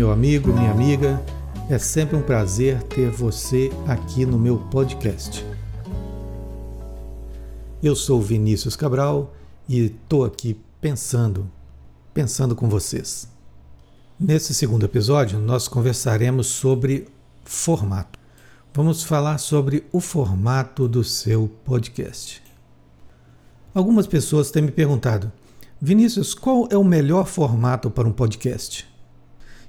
meu amigo, minha amiga. É sempre um prazer ter você aqui no meu podcast. Eu sou Vinícius Cabral e estou aqui pensando, pensando com vocês. Nesse segundo episódio, nós conversaremos sobre formato. Vamos falar sobre o formato do seu podcast. Algumas pessoas têm me perguntado, Vinícius, qual é o melhor formato para um podcast?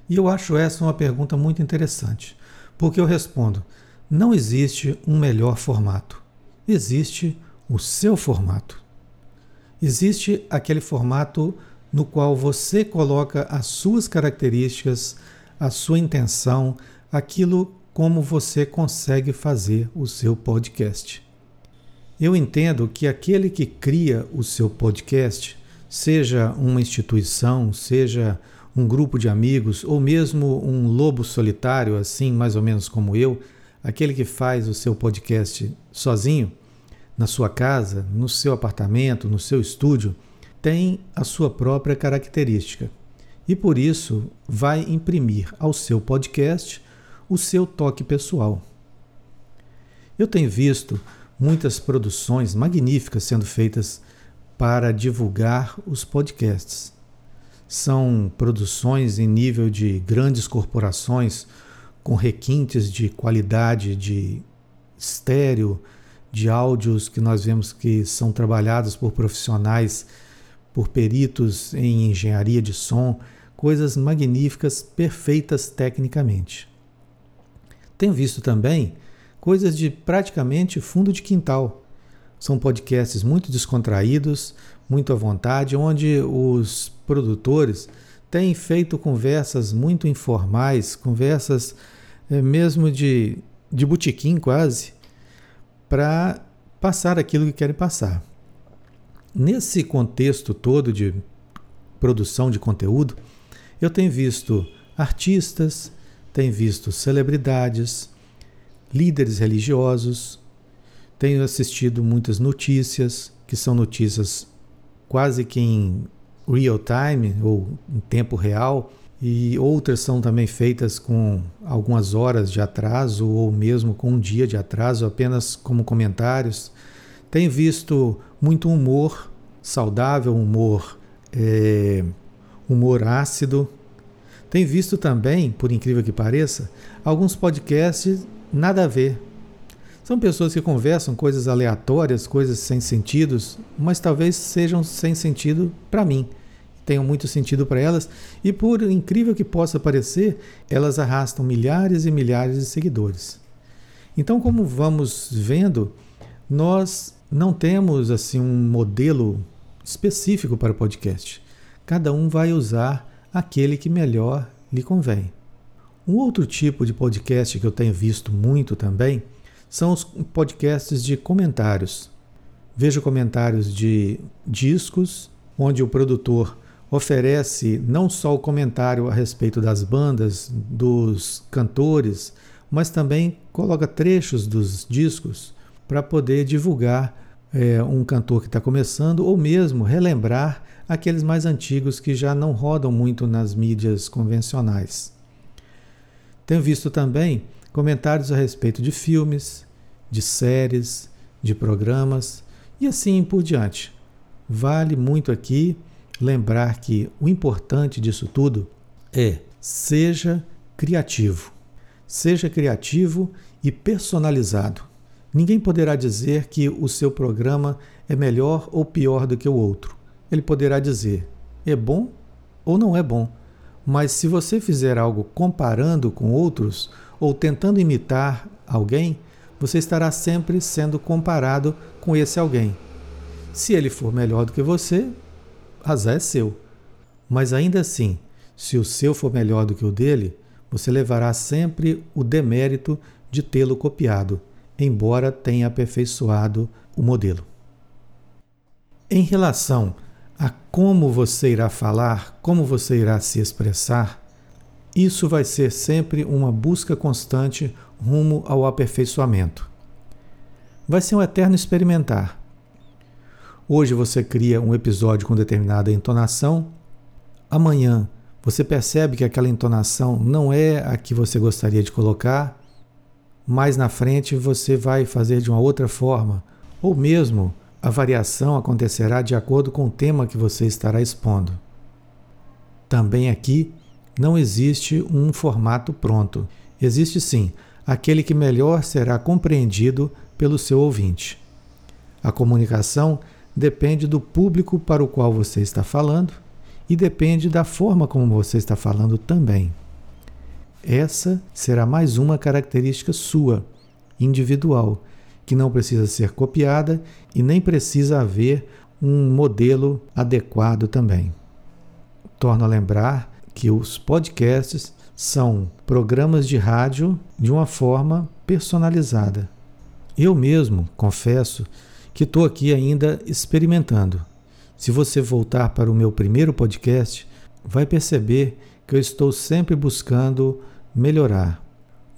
E eu acho essa uma pergunta muito interessante, porque eu respondo: não existe um melhor formato. Existe o seu formato. Existe aquele formato no qual você coloca as suas características, a sua intenção, aquilo como você consegue fazer o seu podcast. Eu entendo que aquele que cria o seu podcast seja uma instituição, seja um grupo de amigos ou mesmo um lobo solitário, assim mais ou menos como eu, aquele que faz o seu podcast sozinho, na sua casa, no seu apartamento, no seu estúdio, tem a sua própria característica e por isso vai imprimir ao seu podcast o seu toque pessoal. Eu tenho visto muitas produções magníficas sendo feitas para divulgar os podcasts. São produções em nível de grandes corporações com requintes de qualidade de estéreo, de áudios que nós vemos que são trabalhados por profissionais, por peritos em engenharia de som, coisas magníficas, perfeitas tecnicamente. Tenho visto também coisas de praticamente fundo de quintal, são podcasts muito descontraídos, muito à vontade, onde os produtores têm feito conversas muito informais, conversas é, mesmo de, de botequim quase, para passar aquilo que querem passar. Nesse contexto todo de produção de conteúdo, eu tenho visto artistas, tenho visto celebridades, líderes religiosos, tenho assistido muitas notícias, que são notícias quase que em real time ou em tempo real, e outras são também feitas com algumas horas de atraso ou mesmo com um dia de atraso, apenas como comentários. Tenho visto muito humor saudável, humor, é, humor ácido. Tenho visto também, por incrível que pareça, alguns podcasts nada a ver, são pessoas que conversam coisas aleatórias, coisas sem sentidos, mas talvez sejam sem sentido para mim, tenham muito sentido para elas, e por incrível que possa parecer, elas arrastam milhares e milhares de seguidores. Então, como vamos vendo, nós não temos assim um modelo específico para o podcast. Cada um vai usar aquele que melhor lhe convém. Um outro tipo de podcast que eu tenho visto muito também são os podcasts de comentários. Vejo comentários de discos, onde o produtor oferece não só o comentário a respeito das bandas, dos cantores, mas também coloca trechos dos discos para poder divulgar é, um cantor que está começando ou mesmo relembrar aqueles mais antigos que já não rodam muito nas mídias convencionais. Tenho visto também comentários a respeito de filmes, de séries, de programas e assim por diante. Vale muito aqui lembrar que o importante disso tudo é seja criativo. Seja criativo e personalizado. Ninguém poderá dizer que o seu programa é melhor ou pior do que o outro. Ele poderá dizer é bom ou não é bom. Mas se você fizer algo comparando com outros ou tentando imitar alguém, você estará sempre sendo comparado com esse alguém. Se ele for melhor do que você, azar é seu. Mas ainda assim, se o seu for melhor do que o dele, você levará sempre o demérito de tê-lo copiado, embora tenha aperfeiçoado o modelo. Em relação a como você irá falar, como você irá se expressar, isso vai ser sempre uma busca constante rumo ao aperfeiçoamento. Vai ser um eterno experimentar. Hoje você cria um episódio com determinada entonação, amanhã Você percebe que aquela entonação não é a que você gostaria de colocar, mais na frente você vai fazer de uma outra forma, ou mesmo a variação acontecerá de acordo com o tema que você estará expondo. Também aqui não existe um formato pronto. Existe sim aquele que melhor será compreendido pelo seu ouvinte. A comunicação depende do público para o qual você está falando e depende da forma como você está falando também. Essa será mais uma característica sua, individual, que não precisa ser copiada e nem precisa haver um modelo adequado também. Torno a lembrar que os podcasts são programas de rádio de uma forma personalizada. Eu mesmo confesso que estou aqui ainda experimentando. Se você voltar para o meu primeiro podcast, vai perceber que eu estou sempre buscando melhorar.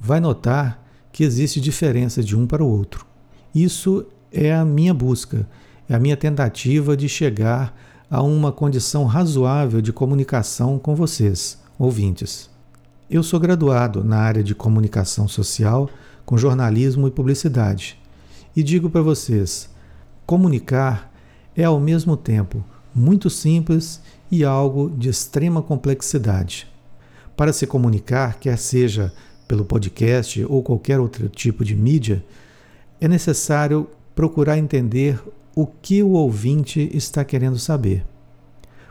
Vai notar que existe diferença de um para o outro. Isso é a minha busca, é a minha tentativa de chegar a uma condição razoável de comunicação com vocês, ouvintes. Eu sou graduado na área de comunicação social com jornalismo e publicidade. E digo para vocês: comunicar é ao mesmo tempo muito simples e algo de extrema complexidade. Para se comunicar, quer seja pelo podcast ou qualquer outro tipo de mídia, é necessário procurar entender o que o ouvinte está querendo saber.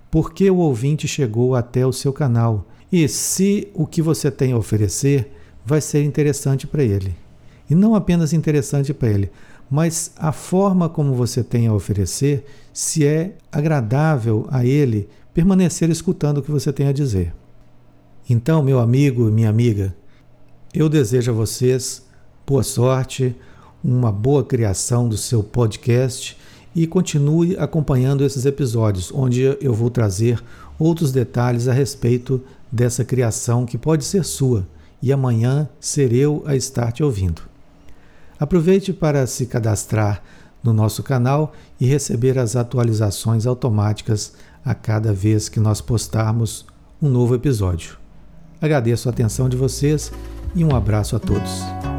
Por que o ouvinte chegou até o seu canal e se o que você tem a oferecer vai ser interessante para ele. E não apenas interessante para ele, mas a forma como você tem a oferecer, se é agradável a ele permanecer escutando o que você tem a dizer. Então, meu amigo e minha amiga, eu desejo a vocês boa sorte, uma boa criação do seu podcast e continue acompanhando esses episódios, onde eu vou trazer outros detalhes a respeito dessa criação que pode ser sua e amanhã ser eu a estar te ouvindo. Aproveite para se cadastrar no nosso canal e receber as atualizações automáticas a cada vez que nós postarmos um novo episódio. Agradeço a atenção de vocês e um abraço a todos.